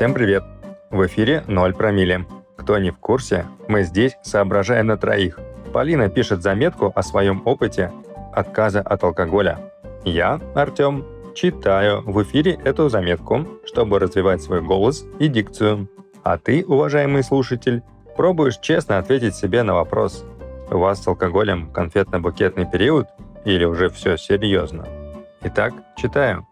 Всем привет! В эфире 0 промилле. Кто не в курсе, мы здесь соображаем на троих. Полина пишет заметку о своем опыте отказа от алкоголя. Я, Артем, читаю в эфире эту заметку, чтобы развивать свой голос и дикцию. А ты, уважаемый слушатель, пробуешь честно ответить себе на вопрос. У вас с алкоголем конфетно-букетный период или уже все серьезно? Итак, читаю.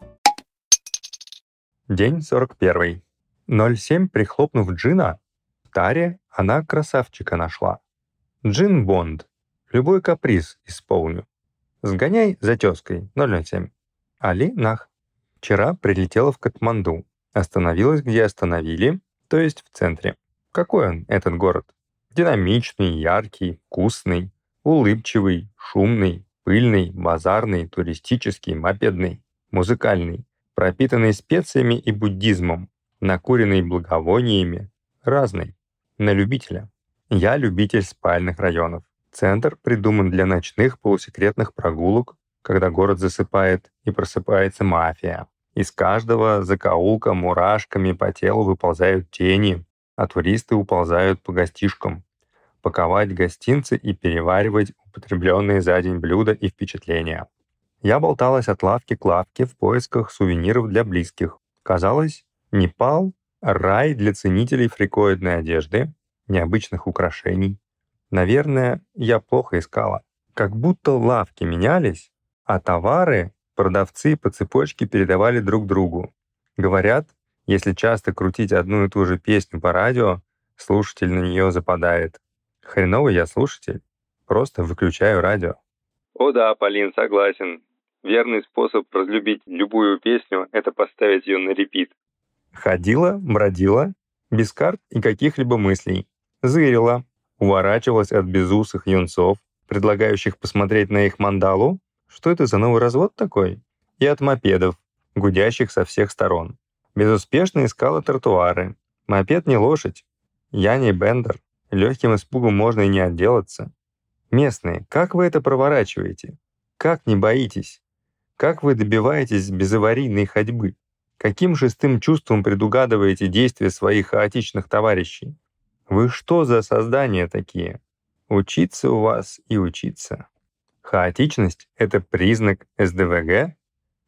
День 41. 07 прихлопнув джина, в таре она красавчика нашла. Джин Бонд. Любой каприз исполню. Сгоняй за тезкой 007. Али Нах. Вчера прилетела в Катманду. Остановилась, где остановили, то есть в центре. Какой он, этот город? Динамичный, яркий, вкусный, улыбчивый, шумный, пыльный, базарный, туристический, мопедный, музыкальный, пропитанный специями и буддизмом, накуренный благовониями, разный, на любителя. Я любитель спальных районов. Центр придуман для ночных полусекретных прогулок, когда город засыпает и просыпается мафия. Из каждого закоулка мурашками по телу выползают тени, а туристы уползают по гостишкам. Паковать гостинцы и переваривать употребленные за день блюда и впечатления. Я болталась от лавки к лавке в поисках сувениров для близких. Казалось, Непал — рай для ценителей фрикоидной одежды, необычных украшений. Наверное, я плохо искала. Как будто лавки менялись, а товары продавцы по цепочке передавали друг другу. Говорят, если часто крутить одну и ту же песню по радио, слушатель на нее западает. Хреновый я слушатель. Просто выключаю радио. О да, Полин, согласен. Верный способ разлюбить любую песню — это поставить ее на репит. Ходила, бродила, без карт и каких-либо мыслей. Зырила, уворачивалась от безусых юнцов, предлагающих посмотреть на их мандалу, что это за новый развод такой, и от мопедов, гудящих со всех сторон. Безуспешно искала тротуары. Мопед не лошадь. Я не бендер. Легким испугом можно и не отделаться. Местные, как вы это проворачиваете? Как не боитесь? Как вы добиваетесь безаварийной ходьбы? Каким шестым чувством предугадываете действия своих хаотичных товарищей? Вы что за создания такие? Учиться у вас и учиться. Хаотичность — это признак СДВГ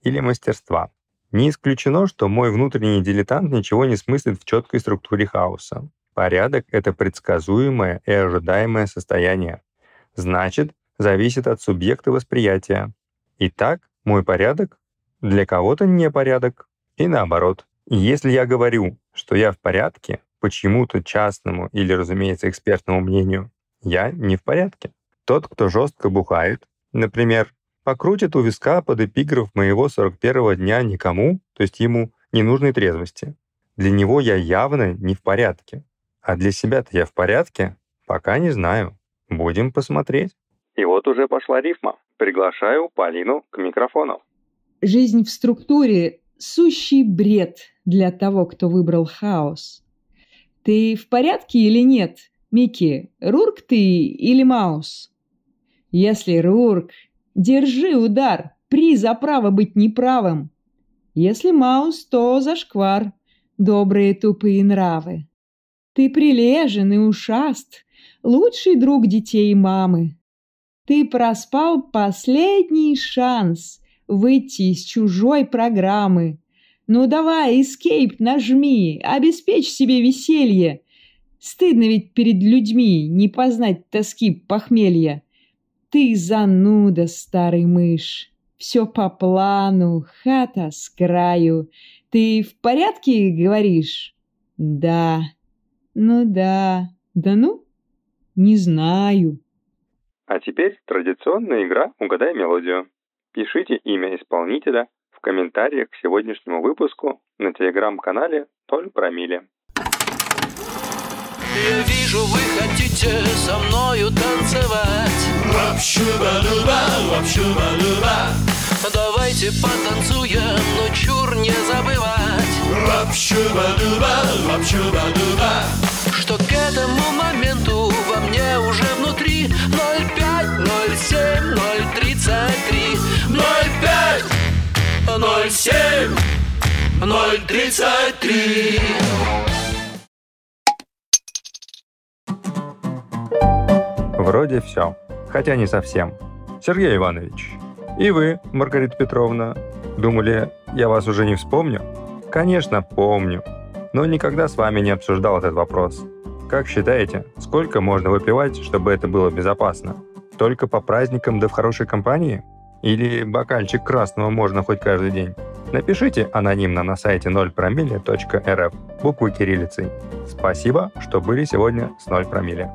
или мастерства. Не исключено, что мой внутренний дилетант ничего не смыслит в четкой структуре хаоса. Порядок — это предсказуемое и ожидаемое состояние. Значит, зависит от субъекта восприятия. Итак, мой порядок для кого-то не порядок. И наоборот, если я говорю, что я в порядке, почему-то частному или, разумеется, экспертному мнению, я не в порядке. Тот, кто жестко бухает, например, покрутит у виска под эпиграф моего 41-го дня никому, то есть ему ненужной трезвости. Для него я явно не в порядке. А для себя-то я в порядке? Пока не знаю. Будем посмотреть. И вот уже пошла рифма. Приглашаю Полину к микрофону. Жизнь в структуре сущий бред для того, кто выбрал хаос. Ты в порядке или нет, Микки? Рурк ты или Маус? Если Рурк, держи удар, при за право быть неправым. Если Маус, то зашквар, добрые тупые нравы. Ты прилежен и ушаст, лучший друг детей мамы. Ты проспал последний шанс — выйти из чужой программы. Ну давай, escape нажми, обеспечь себе веселье. Стыдно ведь перед людьми не познать тоски похмелья. Ты зануда, старый мышь. Все по плану, хата с краю. Ты в порядке, говоришь? Да. Ну да. Да ну? Не знаю. А теперь традиционная игра «Угадай мелодию». Пишите имя исполнителя в комментариях к сегодняшнему выпуску на телеграм-канале Толь Промили. Я вижу, вы хотите со мною танцевать. Давайте потанцуем, но чур не забывать. Что к этому моменту во мне уже внутри 05, 07, 033 05 07 033 Вроде все. Хотя не совсем. Сергей Иванович, и вы, Маргарита Петровна, думали, я вас уже не вспомню? Конечно, помню. Но никогда с вами не обсуждал этот вопрос. Как считаете, сколько можно выпивать, чтобы это было безопасно? Только по праздникам да в хорошей компании? Или бокальчик красного можно хоть каждый день? Напишите анонимно на сайте 0promille.rf буквы кириллицей. Спасибо, что были сегодня с 0 промилле.